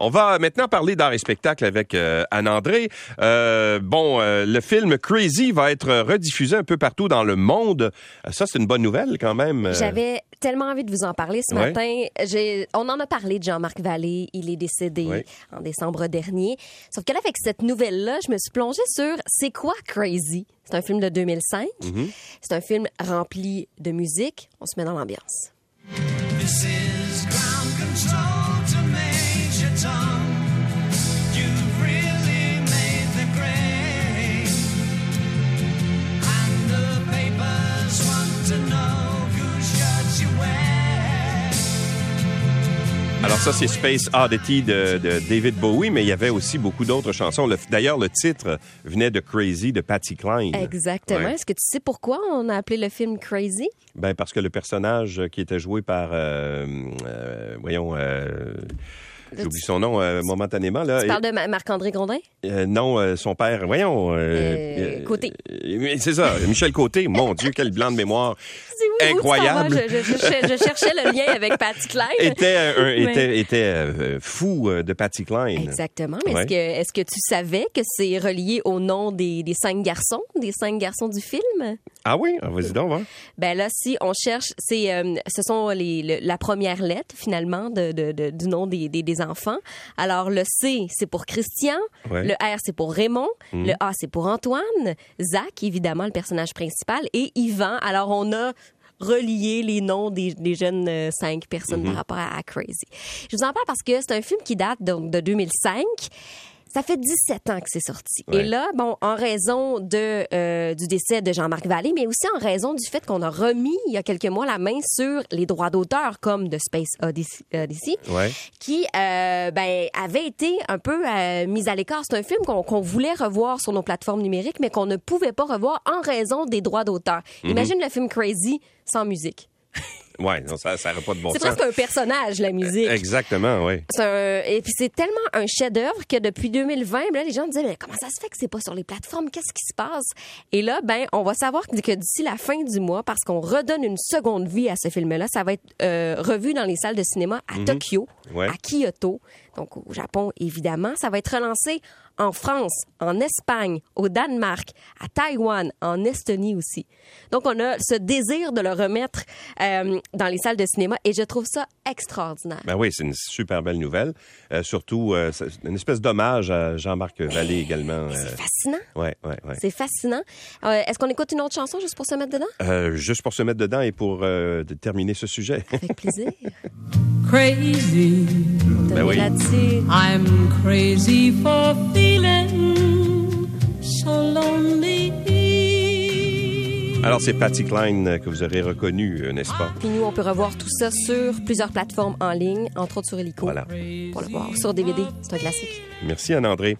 On va maintenant parler d'art et spectacle avec euh, Anne-André. Euh, bon, euh, le film Crazy va être rediffusé un peu partout dans le monde. Euh, Ça, c'est une bonne nouvelle quand même. Euh, J'avais tellement envie de vous en parler ce Ouais. matin. On en a parlé de Jean-Marc Vallée. Il est décédé Ouais. en décembre dernier. Sauf que là, avec cette nouvelle-là, je me suis plongée sur C'est quoi Crazy? C'est un film de 2005. Mm-hmm. C'est un film rempli de musique. On se met dans l'ambiance. This is ground control to Major Alors ça, c'est Space Oddity de, de David Bowie, mais il y avait aussi beaucoup d'autres chansons. Le- D'ailleurs, le titre venait de Crazy de Patty Klein. Exactement. Ouais. Est-ce que tu sais pourquoi on a appelé le film Crazy? Ben parce que le personnage qui était joué par, euh, euh, voyons, euh, j'oublie son nom euh, momentanément là. Tu parles de Ma- Marc-André Grondin? Euh, non, euh, son père, voyons. Côté. c'est ça, Michel Côté. Mon Dieu, quel blanc de mémoire. Incroyable. Je, je- je cherchais- le lien avec Patty Klein. Était, était, était euh, fou euh, de Patty Klein. Exactement. Mais Ouais. est-ce que, est-ce que tu savais que c'est relié au nom des, des cinq garçons, des cinq garçons du film? Ah oui, Ah, vas-y donc, va. Ben là, si on cherche, c'est, euh, ce sont les, le- la première lettre finalement de, de- de- du nom des, des, des enfants. Alors le C, c'est pour Christian. Ouais. Le R, c'est pour Raymond. Le A, c'est pour Antoine. Zach, évidemment, le personnage principal. Et Yvan. Alors on a relié les noms des, des jeunes euh, cinq personnes par rapport à, à Crazy. Je vous en parle parce que c'est un film qui date donc de 2005. Ça fait 17 ans que c'est sorti. Ouais. Et là, bon, en raison de, euh, du décès de Jean-Marc Vallée, mais aussi en raison du fait qu'on a remis il y a quelques mois la main sur les droits d'auteur comme de Space Odyssey, Odyssey, Ouais. qui euh, ben, avait été un peu euh, mis à l'écart. C'est un film qu'on voulait revoir sur nos plateformes numériques, mais qu'on ne pouvait pas revoir en raison des droits d'auteur. Mhm. Imagine le film Crazy sans musique. Ouais, non, ça n'aurait pas de bon C'est sens. presque un personnage, la musique. Exactement, oui. C'est un- et puis c'est tellement un chef-d'œuvre que depuis 2020, ben là, les gens disaient mais comment ça se fait que c'est pas sur les plateformes? Qu'est-ce qui se passe? Et là, ben, on va savoir que d'ici la fin du mois, parce qu'on redonne une seconde vie à ce film-là, ça va être euh, revu dans les salles de cinéma à Tokyo, Ouais. à Kyoto, donc au Japon évidemment. Ça va être relancé en France, en Espagne, au Danemark, à Taïwan, en Estonie aussi. Donc on a ce désir de le remettre euh, dans les salles de cinéma et je trouve ça extraordinaire. Ben oui, c'est une super belle nouvelle. Euh, surtout, euh, c'est une espèce d'hommage à Jean-Marc Vallée également. Mais euh, C'est fascinant. ouais, ouais, ouais. C'est fascinant. Euh, Est-ce qu'on écoute une autre chanson juste pour se mettre dedans? Euh, juste pour se mettre dedans et pour euh, terminer ce sujet. Avec plaisir. crazy. Ben oui. I'm crazy for feeling so lonely. Alors, c'est Patty Klein que vous aurez reconnu, euh, n'est-ce pas? Puis nous, on peut revoir tout ça sur plusieurs plateformes en ligne, entre autres sur Helico. Voilà. Pour le voir. Sur DVD, c'est un classique. Merci, Anne-André.